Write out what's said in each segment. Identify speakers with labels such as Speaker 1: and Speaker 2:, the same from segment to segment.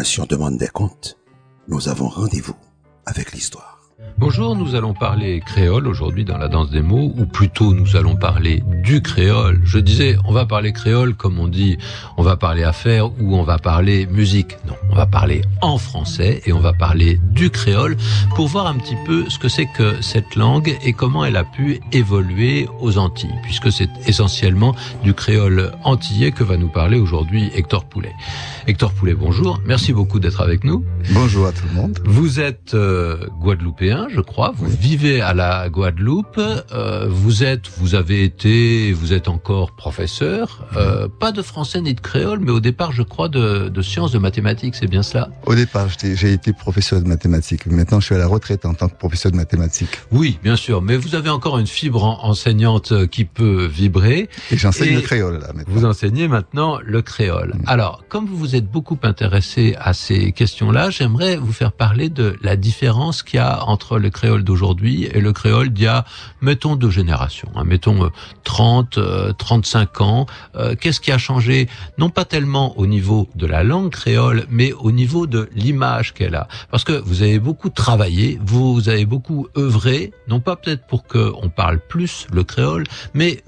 Speaker 1: nation demande des comptes, nous avons rendez-vous avec l'histoire.
Speaker 2: Bonjour, nous allons parler créole aujourd'hui dans la danse des mots, ou plutôt nous allons parler du créole. Je disais, on va parler créole comme on dit, on va parler affaires ou on va parler musique. Non, on va parler en français et on va parler du créole pour voir un petit peu ce que c'est que cette langue et comment elle a pu évoluer aux Antilles, puisque c'est essentiellement du créole antillais que va nous parler aujourd'hui Hector Poulet. Hector Poulet, bonjour, merci beaucoup d'être avec nous.
Speaker 3: Bonjour à tout le monde.
Speaker 2: Vous êtes euh, guadeloupéen, je crois. Vous vivez à la Guadeloupe. Euh, vous êtes, vous avez été, vous êtes encore professeur. Euh, pas de français ni de créole, mais au départ, je crois, de, de sciences, de mathématiques. C'est bien cela?
Speaker 3: Au départ, j'ai été professeur de mathématiques. Maintenant, je suis à la retraite en tant que professeur de mathématiques.
Speaker 2: Oui, bien sûr. Mais vous avez encore une fibre enseignante qui peut vibrer.
Speaker 3: Et j'enseigne le créole là. Maintenant.
Speaker 2: Vous enseignez maintenant le créole. Mm. Alors, comme vous vous êtes beaucoup intéressé à ces questions-là, j'aimerais vous faire parler de la différence qu'il y a entre le créole d'aujourd'hui et le créole d'il y a, mettons, deux générations, hein, mettons 30, euh, 35 euh, ans. Euh, qu'est-ce qui a changé? Non pas tellement au niveau de la langue créole, mais au niveau de l'image qu'elle a. Parce que vous avez beaucoup travaillé, vous avez beaucoup œuvré, non pas peut-être pour qu'on parle plus le créole, mais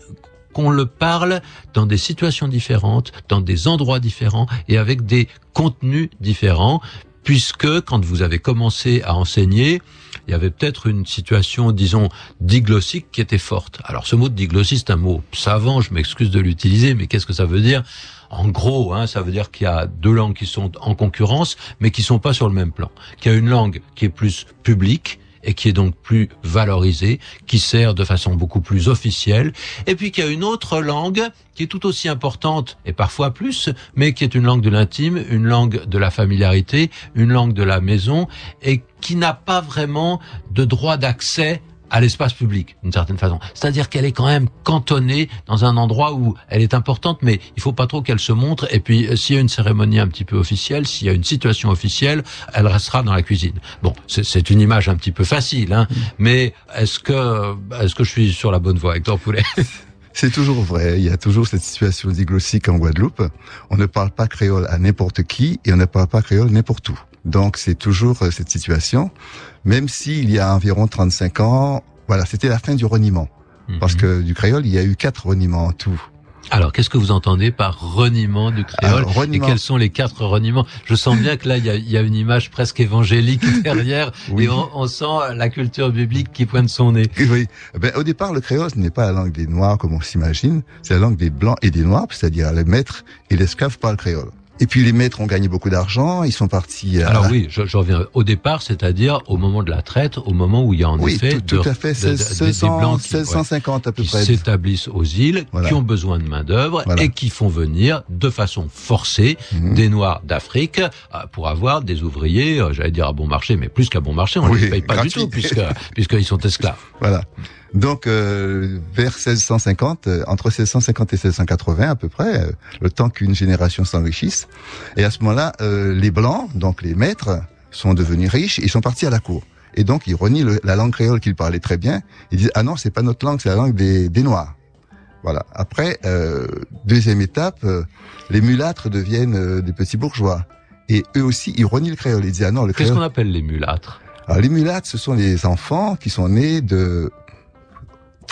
Speaker 2: qu'on le parle dans des situations différentes, dans des endroits différents et avec des contenus différents, puisque quand vous avez commencé à enseigner, il y avait peut-être une situation, disons, diglossique qui était forte. Alors ce mot de diglossie, c'est un mot savant, je m'excuse de l'utiliser, mais qu'est-ce que ça veut dire? En gros, hein, ça veut dire qu'il y a deux langues qui sont en concurrence, mais qui sont pas sur le même plan. Qu'il y a une langue qui est plus publique, et qui est donc plus valorisée, qui sert de façon beaucoup plus officielle, et puis qu'il y a une autre langue qui est tout aussi importante et parfois plus, mais qui est une langue de l'intime, une langue de la familiarité, une langue de la maison, et qui n'a pas vraiment de droit d'accès à l'espace public, d'une certaine façon. C'est-à-dire qu'elle est quand même cantonnée dans un endroit où elle est importante, mais il faut pas trop qu'elle se montre. Et puis, euh, s'il y a une cérémonie un petit peu officielle, s'il y a une situation officielle, elle restera dans la cuisine. Bon, c'est une image un petit peu facile, hein, mm. mais est-ce que, est-ce que je suis sur la bonne voie, Hector Poulet?
Speaker 3: C'est toujours vrai. Il y a toujours cette situation diglossique en Guadeloupe. On ne parle pas créole à n'importe qui et on ne parle pas créole n'importe où. Donc c'est toujours euh, cette situation, même s'il y a environ 35 ans, voilà, c'était la fin du reniement. Parce mhm. que du créole, il y a eu quatre reniements en tout.
Speaker 2: Alors, qu'est-ce que vous entendez par reniement du créole Et quels sont les quatre reniements? Je sens bien que là, il y a, une image presque évangélique derrière, et on, sent la culture biblique qui pointe son nez.
Speaker 3: Oui. Ben, au départ, le créole, ce n'est pas la langue des Noirs comme on s'imagine, c'est la langue des Blancs et des Noirs, c'est-à-dire le maître et l'esclave parlent créole. Et puis les maîtres ont gagné beaucoup d'argent, ils sont partis.
Speaker 2: À Alors oui, je, je, reviens au départ, c'est-à-dire au moment de la traite, au moment où il y a en effet
Speaker 3: tout, tout à fait, 1650 à peu près,
Speaker 2: qui s'établissent aux îles, qui ont besoin de main d'œuvre et qui font venir de façon forcée mhm. des Noirs d'Afrique euh, pour avoir des ouvriers, euh, j'allais dire à bon marché, mais plus qu'à bon marché, on ne les paye pas du tout puisque puisqu'ils sont esclaves.
Speaker 3: Voilà. Donc euh, vers 1650, euh, entre 1650 et 1680 à peu près, euh, le temps qu'une génération s'enrichisse. Et à ce moment-là, les blancs, donc les maîtres, sont devenus riches. Ils sont partis à la cour. Et donc ils renient la langue créole qu'ils parlaient très bien. Ils disent ah non c'est pas notre langue, c'est la langue des, des noirs. Voilà. Après deuxième étape, les mulâtres deviennent des petits bourgeois. Et eux aussi, ils renient le créole. Ils disent ah non le créole.
Speaker 2: Qu'est-ce qu'on appelle les mulâtres?
Speaker 3: Alors, les mulâtres, ce sont les enfants qui sont nés de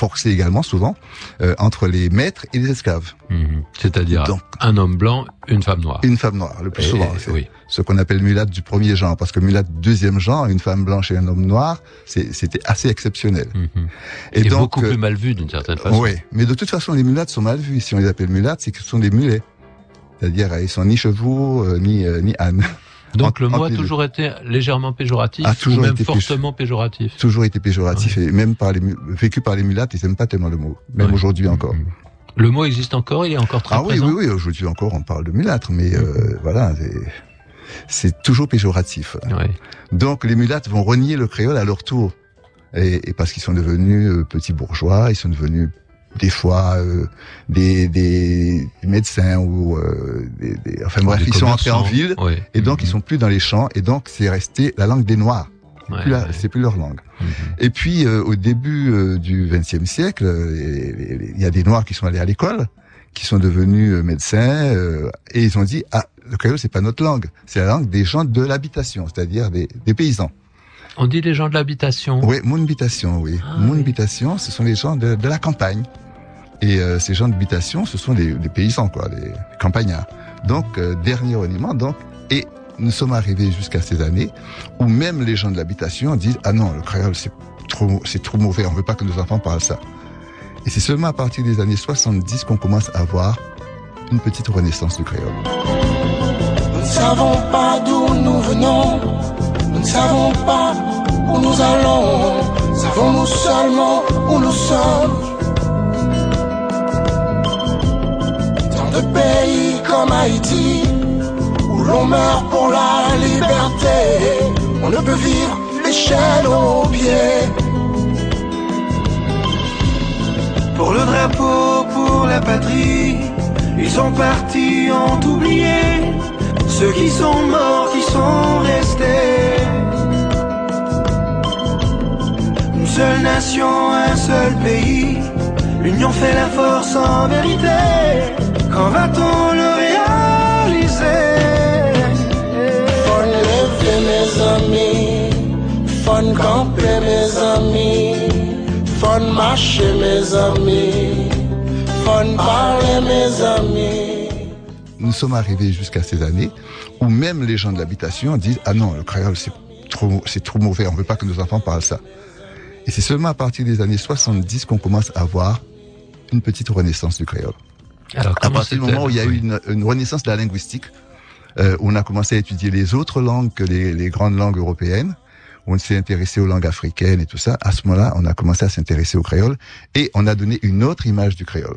Speaker 3: forcé également souvent euh, entre les maîtres et les esclaves.
Speaker 2: Mhm. C'est-à-dire un homme blanc, une femme noire.
Speaker 3: Une femme noire, le plus souvent. Oui. Ce qu'on appelle mulâtre du premier genre, parce que mulâtre deuxième genre, une femme blanche et un homme noir, c'était assez exceptionnel.
Speaker 2: Mhm. Et, donc, beaucoup plus euh, mal vu d'une certaine façon.
Speaker 3: Oui, mais de toute façon, les mulâtres sont mal vus. Si on les appelle mulâtres, c'est que ce sont des mulets. C'est-à-dire, ils sont ni chevaux, euh, ni, ni ânes.
Speaker 2: Donc le mot a toujours été légèrement péjoratif, a toujours ou même fortement péjoratif.
Speaker 3: Toujours été péjoratif et même par les vécu par les mulattes, ils n'aiment pas tellement le mot, même aujourd'hui encore.
Speaker 2: Le mot existe encore, il est encore très
Speaker 3: ah
Speaker 2: présent.
Speaker 3: Ah oui, oui, oui, aujourd'hui encore, on parle de mulâtre, mais euh, voilà, c'est toujours péjoratif. Donc les mulattes vont renier le créole à leur tour, et, et parce qu'ils sont devenus euh, petits bourgeois, ils sont devenus des fois euh, des, des, médecins ou euh, des, des, enfin bref, ils sont entrés en ville et donc ils sont plus dans les champs et donc c'est resté la langue des Noirs. c'est plus leur langue. Mhm. Et puis euh, au début du XXe siècle, il y a des Noirs qui sont allés à l'école, qui sont devenus euh, médecins euh, et ils ont dit ah le créole c'est pas notre langue, c'est la langue des gens de l'habitation, c'est-à-dire des, des paysans.
Speaker 2: On dit les gens de l'habitation.
Speaker 3: Oui, mon habitation, oui.
Speaker 2: Ah,
Speaker 3: mon
Speaker 2: oui.
Speaker 3: habitation, ce sont les gens de, de la campagne. Et euh, ces gens d'habitation, ce sont des, des paysans, quoi, des campagnards. Donc, euh, dernier reniement, donc, et nous sommes arrivés jusqu'à ces années où même les gens de l'habitation disent ah non, le créole c'est trop, c'est trop mauvais, on veut pas que nos enfants parlent ça. Et c'est seulement à partir des années 70 qu'on commence à voir une petite renaissance du créole.
Speaker 4: Nous ne savons pas d'où nous venons, nous ne savons pas où nous allons, savons-nous seulement où nous sommes? Dans de pays comme Haïti, où l'on meurt pour la liberté, on ne peut vivre l'échelle aux pieds.
Speaker 5: Pour le drapeau, pour la patrie, ils sont partis, ont oublié ceux qui sont morts, qui sont restés. Une seule nation, un seul pays, l'union fait la force en vérité. Quand va-t-on le réaliser?
Speaker 4: Fun lever mes amis, fun camper mes amis, fun marcher mes amis, fun parler mes amis.
Speaker 3: Nous sommes arrivés jusqu'à ces années où même les gens de l'habitation disent ah non le créole c'est trop c'est trop mauvais on veut pas que nos enfants parlent ça. Et c'est seulement à partir des années 70 qu'on commence à voir une petite renaissance du créole.
Speaker 2: Alors,
Speaker 3: à partir du moment où il y a eu une, une renaissance de la linguistique euh, où on a commencé à étudier les autres langues que les, les grandes langues européennes. Où on s'est intéressé aux langues africaines et tout ça. À ce moment-là on a commencé à s'intéresser au créole et on a donné une autre image du créole.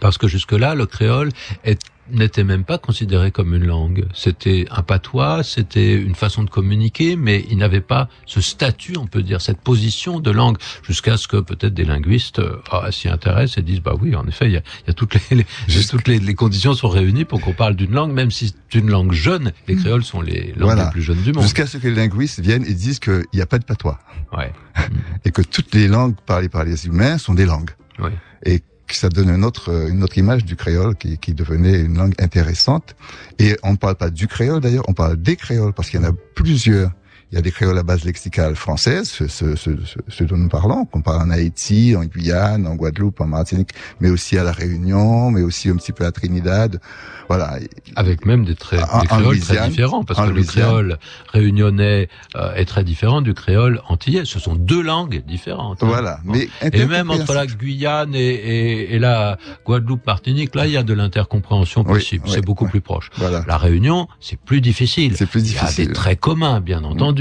Speaker 2: Parce que jusque-là, le créole est- n'était même pas considéré comme une langue. C'était un patois, c'était une façon de communiquer, mais il n'avait pas ce statut, on peut dire, cette position de langue, jusqu'à ce que peut-être des linguistes euh, ah, s'y intéressent et disent, bah oui, en effet, il y a, il y a toutes les, les-
Speaker 3: Jusque-
Speaker 2: toutes les, les conditions sont réunies pour qu'on parle d'une langue, même si c'est une langue jeune. Les créoles sont les langues
Speaker 3: Voilà.
Speaker 2: les plus jeunes du monde.
Speaker 3: jusqu'à ce que les linguistes viennent et disent qu'il n'y a pas de patois
Speaker 2: Ouais.
Speaker 3: et que toutes les langues parlées par les humains sont des langues.
Speaker 2: Oui.
Speaker 3: Et ça donne une autre, une autre image du créole qui, qui devenait une langue intéressante. Et on ne parle pas du créole d'ailleurs, on parle des créoles parce qu'il y en a plusieurs. Il y a des créoles à base lexicale française, ce, ce, ce, ce- dont nous parlons, qu'on parle en Haïti, en Guyane, en Guadeloupe, en Martinique, mais aussi à La Réunion, mais aussi un petit peu à Trinidad. Voilà.
Speaker 2: Avec même des, des créoles
Speaker 3: Louisiane,
Speaker 2: très différents, parce que le créole réunionnais euh, est très différent du créole antillais. Ce sont deux langues différentes. hein.
Speaker 3: Voilà. Mais
Speaker 2: Et même entre la Guyane et, et, et la Guadeloupe-Martinique, là, il y a de l'intercompréhension possible.
Speaker 3: oui,
Speaker 2: c'est beaucoup
Speaker 3: oui.
Speaker 2: plus proche.
Speaker 3: Voilà.
Speaker 2: La Réunion, c'est plus difficile.
Speaker 3: C'est plus
Speaker 2: Il y a
Speaker 3: difficile.
Speaker 2: des traits communs, bien entendu.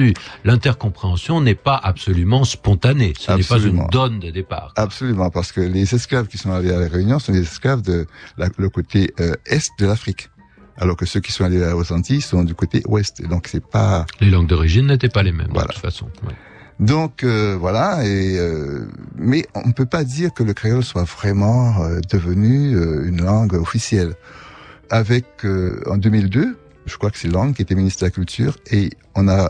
Speaker 2: L'intercompréhension n'est pas absolument spontanée. Ce n'est pas une donne de départ.
Speaker 3: Absolument, parce que les esclaves qui sont allés à la Réunion sont des esclaves de la- le côté euh, est de l'Afrique, alors que ceux qui sont allés aux Antilles sont du côté ouest. Donc c'est pas.
Speaker 2: Les langues d'origine n'étaient pas les mêmes,
Speaker 3: Voilà.
Speaker 2: de toute façon. Ouais.
Speaker 3: Donc euh, voilà. Et euh, mais on ne peut pas dire que le créole soit vraiment euh, devenu euh, une langue officielle. Avec euh, en 2002, je crois que c'est Langue qui était ministre de la Culture, et on a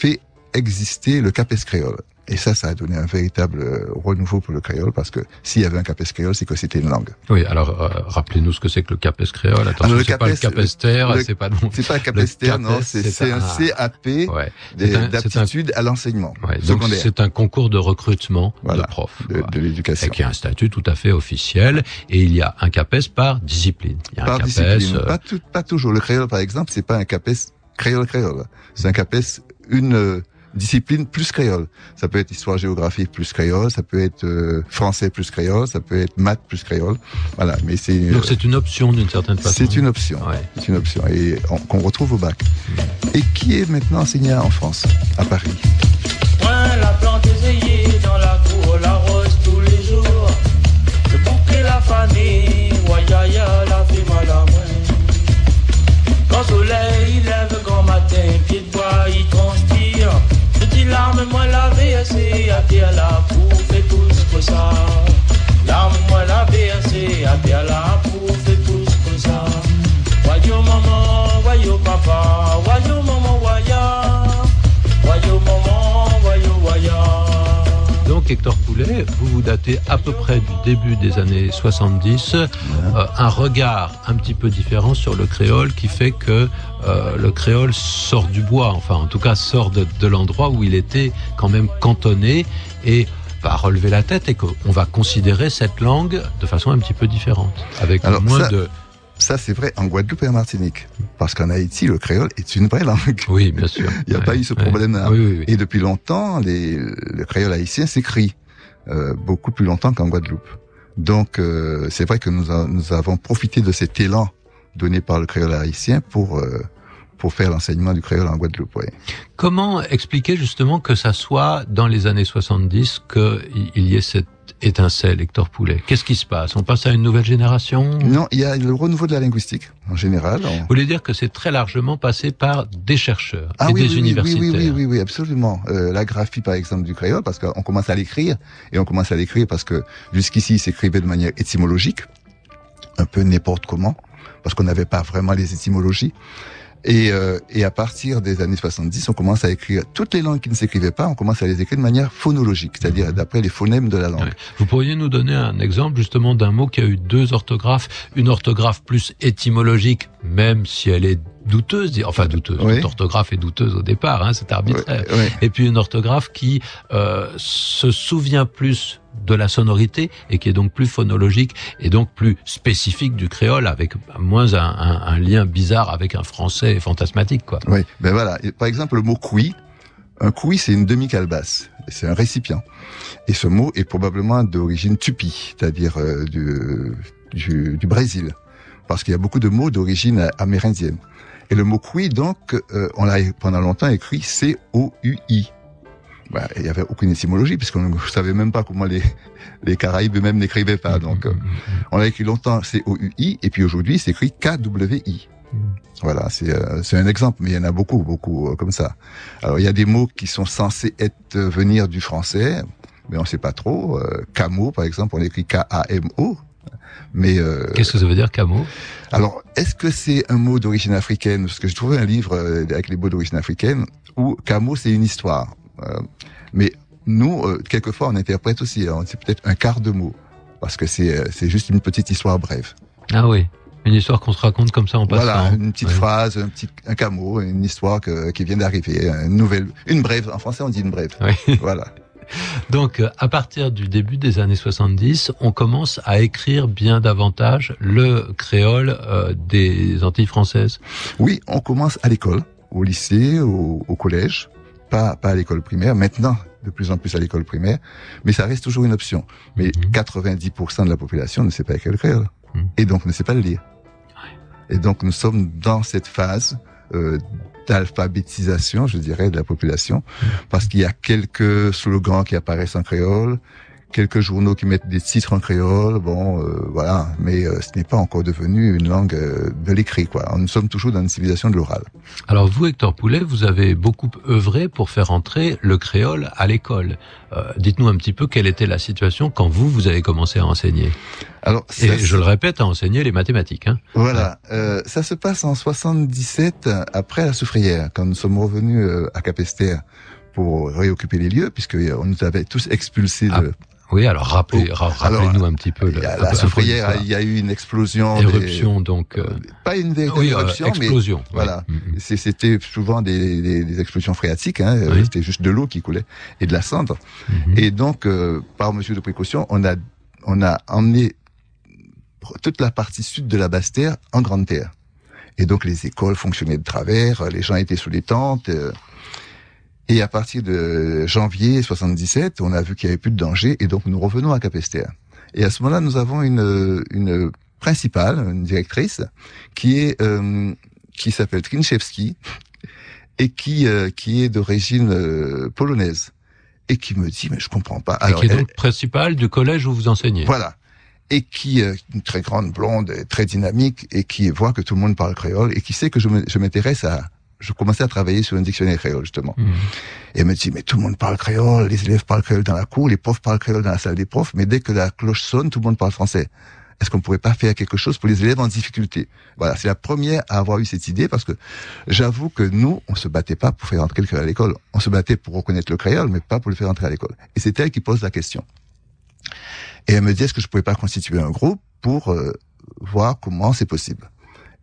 Speaker 3: fait exister le CAPES créole. Et ça, ça a donné un véritable euh, renouveau pour le créole, parce que s'il y avait un CAPES créole, c'est que c'était une langue.
Speaker 2: Oui, alors euh, rappelez-nous ce que c'est que le capes créole. Attention,
Speaker 3: le
Speaker 2: c'est pas le
Speaker 3: capes-
Speaker 2: capester,
Speaker 3: le-
Speaker 2: c'est pas non.
Speaker 3: C'est pas un capester,
Speaker 2: CAPES,
Speaker 3: non, c'est un
Speaker 2: un-
Speaker 3: CAP
Speaker 2: Ouais. un-
Speaker 3: d'aptitude à l'enseignement
Speaker 2: Ouais, donc c'est un concours de recrutement
Speaker 3: Voilà,
Speaker 2: de profs.
Speaker 3: de, de
Speaker 2: Et
Speaker 3: l'éducation.
Speaker 2: qui a un statut tout à fait officiel. Et il y a un CAPES par discipline. Il y a un
Speaker 3: Par
Speaker 2: CAPES,
Speaker 3: discipline,
Speaker 2: euh,
Speaker 3: pas, tout, pas toujours. Le créole, par exemple, c'est pas un CAPES créole créole. C'est un CAPES une euh, discipline plus créole. Ça peut être histoire géographie plus créole, ça peut être euh, français plus créole, ça peut être maths plus créole. Voilà, mais c'est
Speaker 2: donc
Speaker 3: euh,
Speaker 2: c'est une option d'une certaine façon.
Speaker 3: c'est une option.
Speaker 2: Ouais.
Speaker 3: C'est une option et on- qu'on retrouve au bac. Et qui est maintenant enseigné en France, à Paris?
Speaker 6: Larme, moi la VSC, à terre la pour fait tous pour ça. Larme, moi la VSC, à terre la
Speaker 2: Hector Poulet, vous vous datez à peu près du début des années 70, euh, un regard un petit peu différent sur le créole qui fait que euh, le créole sort du bois, enfin en tout cas sort de, de l'endroit où il était quand même cantonné. Et va relever la tête et qu'on va considérer cette langue de façon un petit peu différente, avec
Speaker 3: Alors,
Speaker 2: moins
Speaker 3: ça-
Speaker 2: de...
Speaker 3: Ça, c'est vrai en Guadeloupe et en Martinique. Parce qu'en Haïti, le créole est une vraie langue.
Speaker 2: Oui, bien sûr.
Speaker 3: Il n'y a
Speaker 2: Ouais,
Speaker 3: pas eu ce problème-là.
Speaker 2: Oui, oui, oui.
Speaker 3: Et depuis longtemps, les, le créole haïtien s'écrit euh, beaucoup plus longtemps qu'en Guadeloupe. Donc, euh, c'est vrai que nous, a- nous avons profité de cet élan donné par le créole haïtien pour euh, pour faire l'enseignement du créole en Guadeloupe. ouais.
Speaker 2: Comment expliquer justement que ça soit dans les années 70 qu'il y ait cette étincelle, Hector Poulet? Qu'est-ce qui se passe? On passe à une nouvelle génération? Vous
Speaker 3: Non, il y a le renouveau de la linguistique en général. On-
Speaker 2: voulez dire que c'est très largement passé par des chercheurs et
Speaker 3: Ah oui,
Speaker 2: des
Speaker 3: oui, oui,
Speaker 2: universitaires
Speaker 3: Oui, oui, oui, oui, absolument. Euh, la graphie, par exemple, du créole, parce qu'on commence à l'écrire, et on commence à l'écrire parce que jusqu'ici, il s'écrivait de manière étymologique, un peu n'importe comment, parce qu'on n'avait pas vraiment les étymologies. Et, euh, et à partir des années 70, on commence à écrire toutes les langues qui ne s'écrivaient pas, on commence à les écrire de manière phonologique, c'est-à-dire d'après les phonèmes de la langue.
Speaker 2: Ouais. Vous pourriez nous donner un exemple justement d'un mot qui a eu deux orthographes, une orthographe plus étymologique, même si elle est douteuse, enfin douteuse,
Speaker 3: Oui.
Speaker 2: toute orthographe est douteuse au départ, hein, c'est arbitraire.
Speaker 3: Ouais, ouais.
Speaker 2: Et puis une orthographe qui euh, se souvient plus de la sonorité et qui est donc plus phonologique et donc plus spécifique du créole, avec moins un, lien bizarre avec un français fantasmatique, quoi.
Speaker 3: Oui, ben voilà. Par exemple, le mot couille. Un couille, c'est une demi-calebasse. C'est un récipient. Et ce mot est probablement d'origine tupi, c'est-à-dire euh, du, du, du Brésil. Parce qu'il y a beaucoup de mots d'origine amérindienne. Et le mot couille, donc, euh, on l'a pendant longtemps écrit C-O-U-I. Ben, il n'y avait aucune étymologie, puisqu'on ne savait même pas comment les, les Caraïbes eux-mêmes n'écrivaient pas. Donc, euh, on l'a écrit longtemps C-O-U-I, et puis aujourd'hui, c'est écrit K-W-I. Voilà, c'est euh, c'est un exemple, mais il y en a beaucoup, beaucoup euh, comme ça. Alors, il y a des mots qui sont censés être euh, venir du français, mais on sait pas trop. Euh, Camo, par exemple, on écrit K-A-M-O. Mais euh,
Speaker 2: Qu'est-ce que ça veut dire, camo
Speaker 3: alors, est-ce que c'est un mot d'origine africaine? Parce que j'ai trouvé un livre euh, avec les mots d'origine africaine où Camo, c'est une histoire. Euh, mais nous, euh, quelquefois, on interprète aussi. hein, c'est peut-être un quart de mot, parce que c'est euh, c'est juste une petite histoire brève.
Speaker 2: Ah oui, une histoire qu'on se raconte comme ça en passant.
Speaker 3: Voilà, une petite
Speaker 2: Ouais.
Speaker 3: phrase, un petit un camo, une histoire que- qui vient d'arriver, une nouvelle, une brève. En français, on dit une brève.
Speaker 2: Oui.
Speaker 3: Voilà.
Speaker 2: Donc, à partir du début des années 70, on commence à écrire bien davantage le créole euh, des Antilles françaises.
Speaker 3: Oui, on commence à l'école, au lycée, au, au collège, pas pas à l'école primaire. Maintenant, de plus en plus à l'école primaire, mais ça reste toujours une option. Mais
Speaker 2: Mhm.
Speaker 3: 90% de la population ne sait pas écrire créole
Speaker 2: Mhm.
Speaker 3: et donc ne sait pas le lire. Et donc nous sommes dans cette phase euh, d'alphabétisation, je dirais, de la population, parce qu'il y a quelques slogans qui apparaissent en créole, quelques journaux qui mettent des titres en créole, bon, euh, voilà, mais euh, ce n'est pas encore devenu une langue euh, de l'écrit, quoi. Nous sommes toujours dans une civilisation de l'oral.
Speaker 2: Alors vous, Hector Poulet, vous avez beaucoup œuvré pour faire entrer le créole à l'école. Euh, Dites-nous un petit peu quelle était la situation quand vous, vous avez commencé à enseigner.
Speaker 3: Alors,
Speaker 2: Et
Speaker 3: ça,
Speaker 2: je le répète, à enseigner les mathématiques. Hein.
Speaker 3: Voilà, euh, ça se passe en 77 euh, après la soufrière, quand nous sommes revenus euh, à Capesterre pour réoccuper les lieux, puisque euh, on nous avait tous expulsés de.
Speaker 2: Ah, Oui, alors rappelez,
Speaker 3: Oh, alors,
Speaker 2: rappelez-nous un petit peu. Le- peu
Speaker 3: soufrière, il y a eu une explosion. des-
Speaker 2: Éruption, donc. euh,
Speaker 3: pas une véritable
Speaker 2: oui, euh,
Speaker 3: éruption, mais
Speaker 2: explosion. oui.
Speaker 3: voilà.
Speaker 2: Mhm.
Speaker 3: c'est- c'était souvent des, des, des explosions phréatiques. Hein, euh,
Speaker 2: Oui.
Speaker 3: C'était juste de l'eau qui coulait et de la cendre.
Speaker 2: Mhm.
Speaker 3: Et donc, euh, par mesure de précaution, on a on a emmené toute la partie sud de la Basse-Terre en Grande Terre. Et donc les écoles fonctionnaient de travers, les gens étaient sous les tentes. Et à partir de janvier 77, on a vu qu'il y avait plus de danger, et donc nous revenons à Capesterre. Et à ce moment-là, nous avons une, une principale, une directrice, qui est euh, qui s'appelle Trinchewski et qui euh, qui est d'origine euh, polonaise et qui me dit mais je comprends pas.
Speaker 2: Et qui est
Speaker 3: elle-
Speaker 2: donc principal du collège où vous enseignez.
Speaker 3: voilà. Et qui, euh, une très grande blonde, très dynamique, et qui voit que tout le monde parle créole, et qui sait que je m'intéresse à... Je commençais à travailler sur un dictionnaire créole, justement.
Speaker 2: Mhm.
Speaker 3: Et elle me dit, mais tout le monde parle créole, les élèves parlent créole dans la cour, les profs parlent créole dans la salle des profs, mais dès que la cloche sonne, tout le monde parle français. Est-ce qu'on pourrait pas faire quelque chose pour les élèves en difficulté? Voilà, c'est la première à avoir eu cette idée, parce que j'avoue que nous, on se battait pas pour faire entrer le créole à l'école. On se battait pour reconnaître le créole, mais pas pour le faire entrer à l'école. Et c'est elle qui pose la question. Et elle me dit, est-ce que je pouvais pas constituer un groupe pour euh, voir comment c'est possible?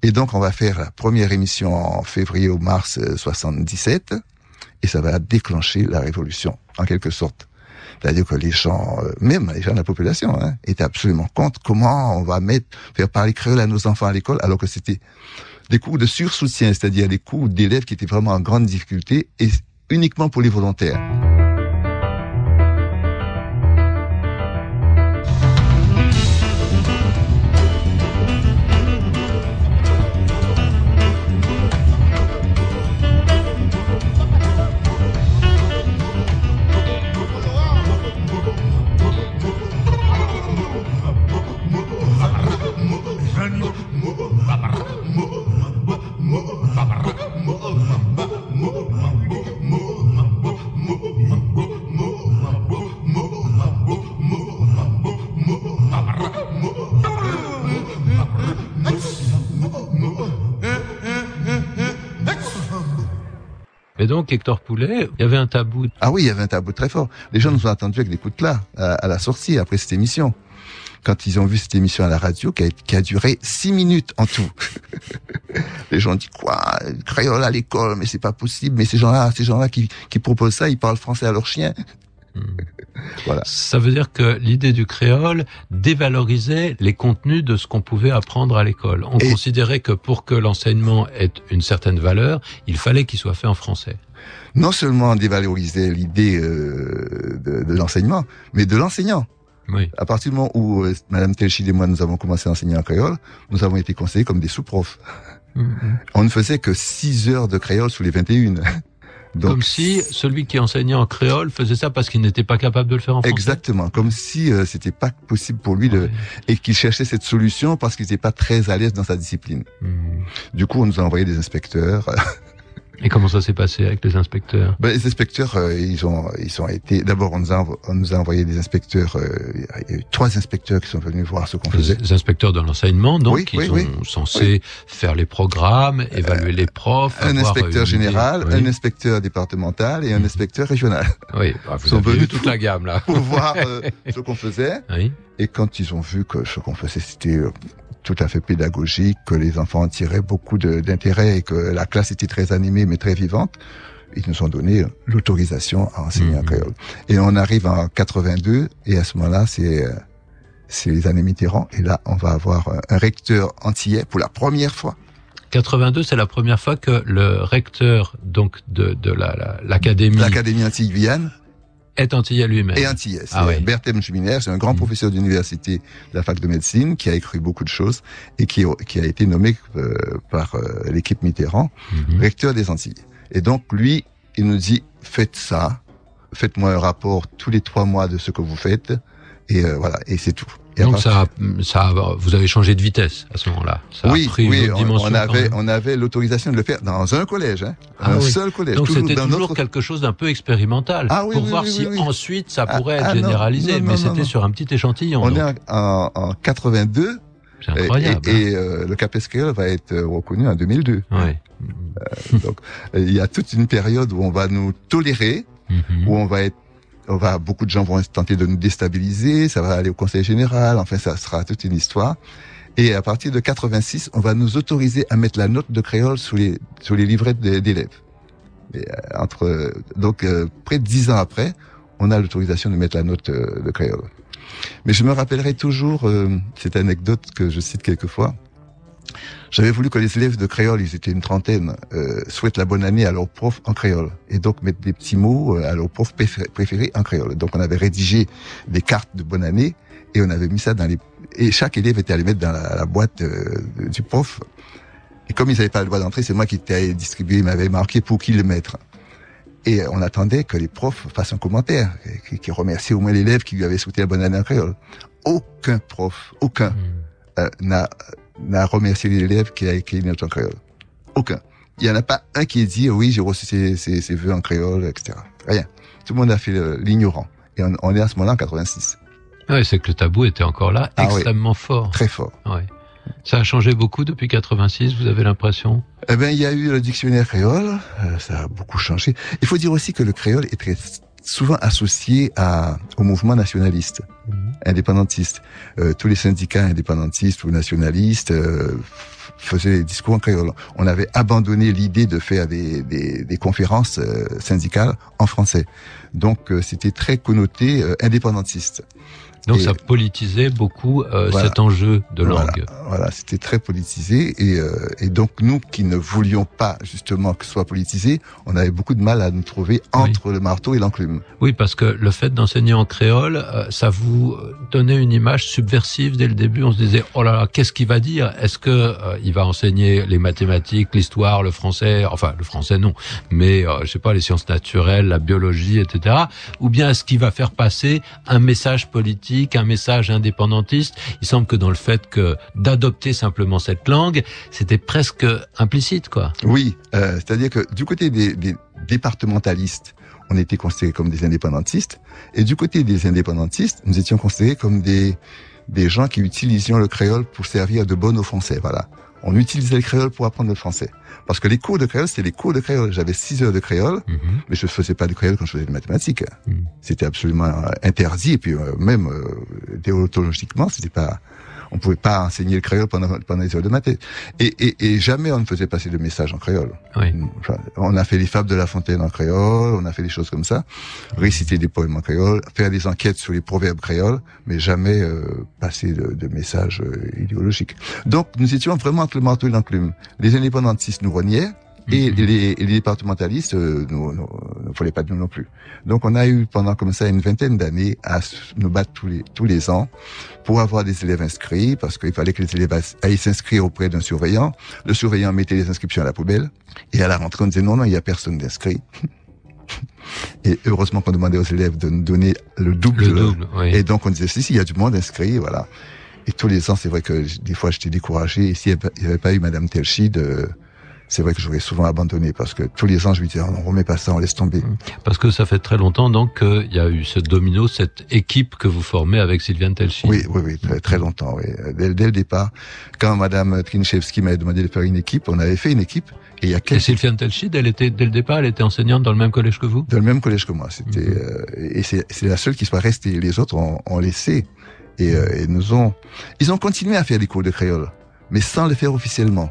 Speaker 3: Et donc, on va faire la première émission en février ou mars 77, et ça va déclencher la révolution, en quelque sorte. C'est-à-dire que les gens, euh, même les gens de la population, hein, étaient absolument contre comment on va mettre, faire parler créole à nos enfants à l'école, alors que c'était des cours de sursoutien, c'est-à-dire des cours d'élèves qui étaient vraiment en grande difficulté et uniquement pour les volontaires.
Speaker 2: Donc, Hector Poulet, il y avait un tabou.
Speaker 3: Ah oui, il y avait un tabou très fort. Les gens nous ont attendus avec des coups de plat à, la sortie après cette émission. Quand ils ont vu cette émission à la radio qui a, duré six minutes en tout. les gens dit quoi Créole à l'école, mais c'est pas possible. Mais ces gens-là, ces gens-là qui, qui proposent ça, ils parlent français à leurs chiens.
Speaker 2: Voilà. Ça veut dire que l'idée du créole dévalorisait les contenus de ce qu'on pouvait apprendre à l'école. On considérait que pour que l'enseignement ait une certaine valeur, il fallait qu'il soit fait en français.
Speaker 3: Non seulement dévaloriser l'idée euh, de, l'enseignement, mais de l'enseignant.
Speaker 2: Oui.
Speaker 3: À partir du moment où euh, Madame Telchid et moi nous avons commencé à enseigner en créole, nous avons été conseillés comme des sous-profs. Mm-hmm. On ne faisait que 6 heures de créole sous les 21.
Speaker 2: Comme si celui qui enseignait en créole faisait ça parce qu'il n'était pas capable de le faire en français.
Speaker 3: Exactement, comme si euh, c'était pas possible pour lui de et qu'il cherchait cette solution parce qu'il n'était pas très à l'aise dans sa discipline. Hmm. Du coup, on nous a envoyé des inspecteurs
Speaker 2: Et comment ça s'est passé avec les inspecteurs?
Speaker 3: Ben, Les inspecteurs, euh, ils ont, ils ont été. D'abord, on, nous a, on nous a envoyé des inspecteurs. Euh, il y a eu trois inspecteurs qui sont venus voir ce qu'on faisait.
Speaker 2: Les inspecteurs de l'enseignement, donc, qui sont censés faire les programmes, évaluer les profs.
Speaker 3: Un inspecteur général, un inspecteur départemental et un inspecteur régional.
Speaker 2: Oui, ah, vous sont venus toute la gamme là
Speaker 3: pour voir euh, ce qu'on faisait.
Speaker 2: Oui.
Speaker 3: Et quand ils ont vu que ce qu'on faisait, c'était tout à fait pédagogique, que les enfants en tiraient beaucoup d'intérêt et que la classe était très animée mais très vivante, ils nous ont donné l'autorisation à enseigner en mmh. créole. Et on arrive en 82 et à ce moment-là, c'est euh, c'est les années Mitterrand et là, on va avoir un recteur antillais pour la première fois.
Speaker 2: 82, c'est la première fois que le recteur donc de, de l'académie
Speaker 3: la, l'académie Antille-Guyane
Speaker 2: est antillais lui-même.
Speaker 3: Et antillais. C'est ah Berthem Juminer, c'est un grand mm. professeur d'université de la fac de médecine qui a écrit beaucoup de choses et qui, qui a été nommé euh, par euh, l'équipe Mitterrand mm-hmm. recteur des Antilles. Et donc lui, il nous dit faites ça, faites-moi un rapport tous les trois mois de ce que vous faites et euh, voilà et c'est tout.
Speaker 2: Donc ça, ça, vous avez changé de vitesse à ce moment-là.
Speaker 3: oui, oui, on, avait, on avait l'autorisation de le faire dans un collège, hein,
Speaker 2: ah
Speaker 3: un seul collège.
Speaker 2: Donc c'était toujours quelque chose d'un peu expérimental
Speaker 3: ah
Speaker 2: pour voir si ensuite ça ah, pourrait être généralisé. mais c'était sur un petit échantillon.
Speaker 3: On est en, en 82.
Speaker 2: C'est incroyable.
Speaker 3: Et, hein. euh, le CAPESCAL va être euh, reconnu en 2002.
Speaker 2: Ouais.
Speaker 3: Euh, donc il y a toute une période où on va nous tolérer, mhm. où on va être on va, beaucoup de gens vont tenter de nous déstabiliser, ça va aller au conseil général, enfin ça sera toute une histoire. Et à partir de 86, on va nous autoriser à mettre la note de créole sous les, sous les livrets d'élèves. Euh, entre, donc, euh, près de dix ans après, on a l'autorisation de mettre la note euh, de créole. Mais je me rappellerai toujours cette anecdote que je cite quelquefois. J'avais voulu que les élèves de créole, ils étaient une trentaine, euh, souhaitent la bonne année à leur prof en créole. Et donc mettre des petits mots euh, à leur prof préféré en créole. Donc on avait rédigé des cartes de bonne année et on avait mis ça dans les... Et chaque élève était allé mettre dans la, boîte euh, du prof. Et comme ils n'avaient pas le droit d'entrer, c'est moi qui étais allé distribuer, ils m'avaient marqué pour qui le mettre. Et on attendait que les profs fassent un commentaire, qui, qui au moins l'élève qui lui avait souhaité la bonne année en créole. Aucun prof, aucun, hmm. n'a n'a remercié l'élève qui a écrit une note en créole. Aucun. Il n'y en a pas un qui ait dit oui, j'ai reçu ses, ses, vœux en créole, etc. Rien. Tout le monde a fait l'ignorant. Et on, est à ce moment-là en 86.
Speaker 2: Oui, c'est que le tabou était encore là, ah extrêmement fort.
Speaker 3: Très fort.
Speaker 2: Ouais. Ça a changé beaucoup depuis 86, vous avez l'impression?
Speaker 3: Eh bien, il y a eu le dictionnaire créole, euh, ça a beaucoup changé. Il faut dire aussi que le créole est très souvent associé à, au mouvement nationaliste. Mhm. indépendantistes. Euh, tous les syndicats indépendantistes ou nationalistes euh, faisaient des discours en créole. On avait abandonné l'idée de faire des, des, des conférences euh, syndicales en français. Donc euh, c'était très connoté euh, indépendantiste.
Speaker 2: Donc
Speaker 3: Et-
Speaker 2: ça politisait beaucoup euh,
Speaker 3: Voilà.
Speaker 2: cet enjeu de
Speaker 3: Voilà,
Speaker 2: langue.
Speaker 3: Voilà, c'était très politisé et, euh, et donc nous qui ne voulions pas justement que ce soit politisé, on avait beaucoup de mal à nous trouver entre le marteau et l'enclume.
Speaker 2: Oui, parce que le fait d'enseigner en créole, euh, ça vous donnait une image subversive dès le début. On se disait, oh là là, qu'est-ce qu'il va dire? Est-ce que euh, il va enseigner les mathématiques, l'histoire, le français? Enfin, le français non, mais euh, je sais pas, les sciences naturelles, la biologie, etc. Ou bien est-ce qu'il va faire passer un message politique, un message indépendantiste Il semble que dans le fait que d'adopter simplement cette langue, c'était presque implicite, quoi.
Speaker 3: Oui, euh, c'est-à-dire que du côté des, des départementalistes, on était considérés comme des indépendantistes, et du côté des indépendantistes, nous étions considérés comme des, des gens qui utilisions le créole pour servir de bonne aux Français. Voilà. On utilisait le créole pour apprendre le français. Parce que les cours de créole, c'était les cours de créole. J'avais six heures de créole,
Speaker 2: Mhm.
Speaker 3: mais je ne faisais pas de créole quand je faisais des mathématiques.
Speaker 2: Mm.
Speaker 3: C'était absolument interdit, et puis euh, même euh, déontologiquement, c'était pas... On pouvait pas enseigner le créole pendant, pendant les heures de maths. Et, et, et jamais on ne faisait passer de message en créole.
Speaker 2: Oui.
Speaker 3: On a fait les fables de La Fontaine en créole, on a fait des choses comme ça, réciter des poèmes en créole, faire des enquêtes sur les proverbes créoles, mais jamais euh, passer de, de messages euh, idéologiques. Donc nous étions vraiment entre le marteau et l'enclume. Les indépendantistes nous reniaient. Et les, les départementalistes euh, nous, nous, ne voulaient pas de nous non plus. Donc on a eu pendant comme ça une vingtaine d'années à nous battre tous les tous les ans pour avoir des élèves inscrits parce qu'il fallait que les élèves aillent- s'inscrire auprès d'un surveillant. Le surveillant mettait les inscriptions à la poubelle et à la rentrée on disait non non il y a personne d'inscrit. Et heureusement qu'on demandait aux élèves de nous donner le double.
Speaker 2: Le double, oui.
Speaker 3: Et donc on disait si si il y a du monde inscrit voilà. Et tous les ans c'est vrai que des fois j'étais découragé et s'il n'y avait pas eu Madame Telchid euh, c'est vrai que j'aurais souvent abandonné parce que tous les ans je lui disais oh, non remets pas ça on laisse tomber.
Speaker 2: Parce que ça fait très longtemps donc qu'il y a eu ce domino, cette équipe que vous formez avec Sylviane Telchi.
Speaker 3: Oui, oui, oui, très, très longtemps. Oui. Dès, dès le départ, quand Madame Trinchevski m'avait demandé de faire une équipe, on avait fait une équipe. Et il y a
Speaker 2: Et
Speaker 3: quelques
Speaker 2: Sylviane Telchid, elle était dès le départ, elle était enseignante dans le même collège que vous?
Speaker 3: Dans le même collège que moi. C'était
Speaker 2: Mhm.
Speaker 3: euh, et c'est c'est la seule qui soit restée. Les autres ont, ont laissé et, euh, et nous ont. Ils ont continué à faire des cours de créole, mais sans le faire officiellement.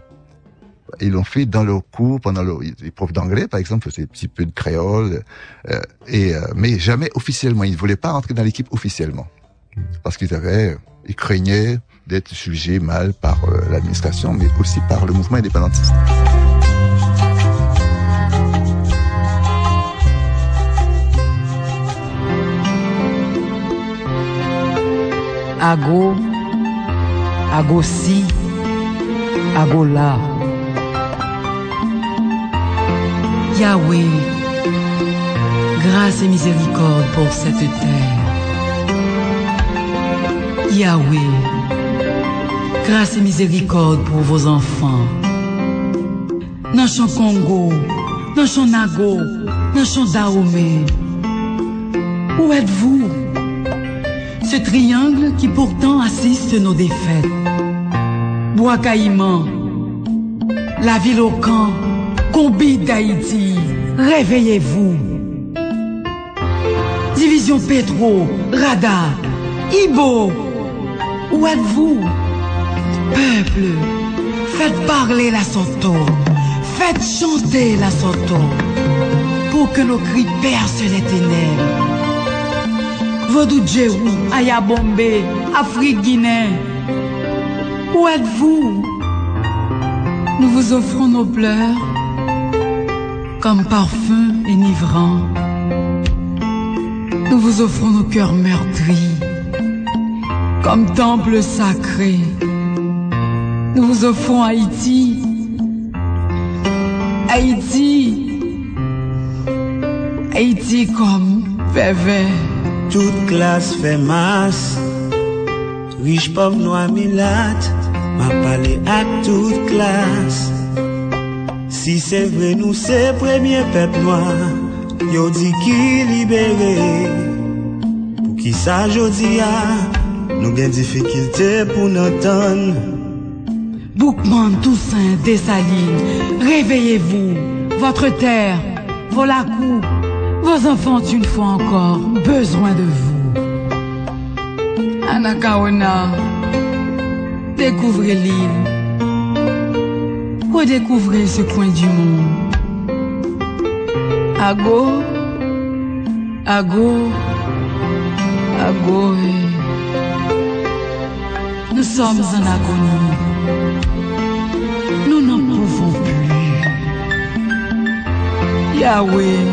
Speaker 3: Ils l'ont fait dans leurs cours, pendant leur, les d'anglais, par exemple, faisaient un petit peu de créole, euh, euh, mais jamais officiellement. Ils ne voulaient pas rentrer dans l'équipe officiellement parce qu'ils avaient, ils craignaient d'être jugés mal par euh, l'administration, mais aussi par le mouvement indépendantiste.
Speaker 7: Yahweh, grâce et miséricorde pour cette terre. Yahweh, grâce et miséricorde pour vos enfants. Dans son Congo, dans son Nago, dans son. Où êtes-vous? Ce triangle qui pourtant assiste nos défaites. Bois Caïman, la ville au camp, Combi d'Haïti, réveillez-vous. Division Petro, Radar, Ibo, où êtes-vous? Peuple, faites parler la Soto, faites chanter la Soto, pour que nos cris percent les ténèbres. Vodou Djerou, Aya Afrique Guinée. Où êtes-vous? Nous vous offrons nos pleurs comme parfum enivrant. Nous vous offrons nos cœurs meurtris comme temple sacré. Nous vous offrons Haïti. Haïti. Haïti comme vervet.
Speaker 5: Toute classe fait masse Riche, pauvre, noir, milate Ma parlé à toute classe Si c'est vrai nous c'est premier peuple noir Yo dit qui libéré? Pour qui ça jodi a Nous gen difficulté pour n'entendre
Speaker 7: Boukman, Toussaint, Dessalines, réveillez-vous. Votre terre, vos lacous, vos enfants une fois encore besoin de vous. Anakaona, découvrez l'île. Redécouvrez ce coin du monde. Ago, ago, ago. Nous sommes en agonie. Nous n'en pouvons plus. Yahweh,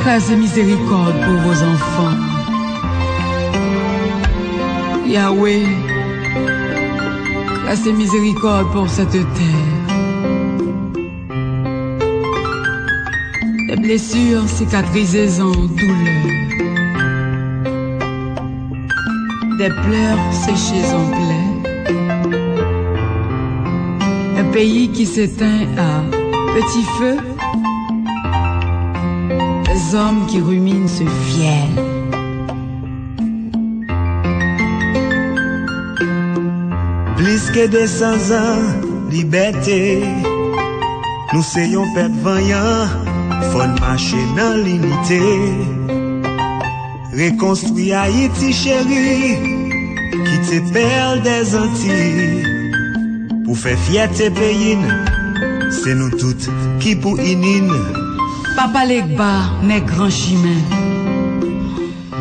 Speaker 7: grâce miséricorde pour vos enfants. Yahweh, et miséricorde pour cette terre. Des blessures cicatrisées en douleur. Des pleurs séchés en plaie. Un pays qui s'éteint à petit feu. Des hommes qui ruminent ce fiel.
Speaker 5: Que 200 ans, liberté. Nous soyons peuple vaillant, faut marcher dans l'unité. Reconstruire Haïti chérie, qui te perle des Antilles. Pour faire fierté pays, c'est nous toutes qui pour inin.
Speaker 7: Papa Legba, n'est grand chemin.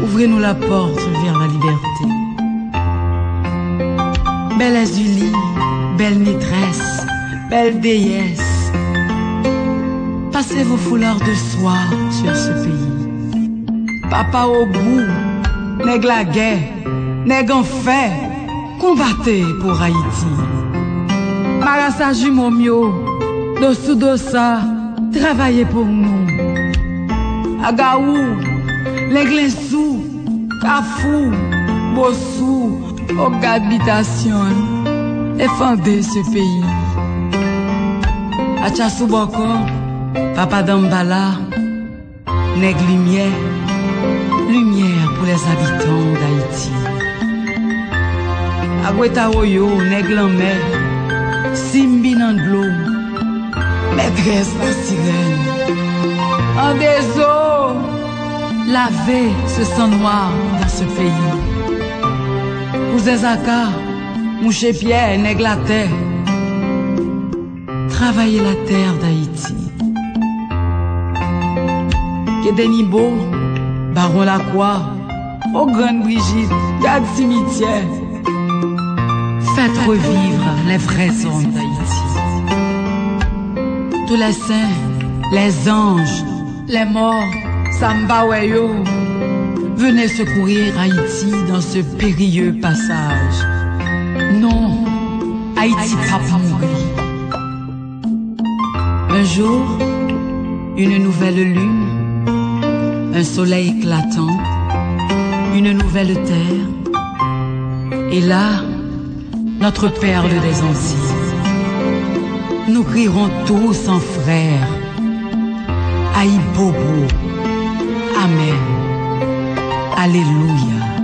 Speaker 7: Ouvrez-nous la porte vers la liberté. Belle Azulie, belle maîtresse, belle déesse. Passez vos foulards de soie sur ce pays. Papa au bout, nèg la guerre, nèg en combattez pour Haïti. Marassa Jumomio, dosa, travaillez pour nous. Agaou, l'Eglesou, Kafou, Bossou, Habitation, défendez ce pays. Achassou Boko, Papa Dambala, Nèg Lumière, lumière pour les habitants d'Haïti. Agweta Oyo, Nèg Lamé, Simbi Nandlo, maîtresse la sirène. En eaux, lavez ce sang noir dans ce pays. Cousin Zaka, Mouché Pierre, Nèg la terre. Travaillez la terre d'Haïti. Kedenibo, Baron Lacroix, aux Grande Brigitte, Gade Cimetière. Faites revivre les vrais hommes d'Haïti. Tous les saints, les anges, les morts, Samba Weyo, venez secourir Haïti dans ce périlleux passage. Non, Haïti pas mourir. Un jour, une nouvelle lune, un soleil éclatant, une nouvelle terre, et là, notre perle des Antilles. Nous crierons tous en frères, Aïe Bobo, Amen, Aleluia.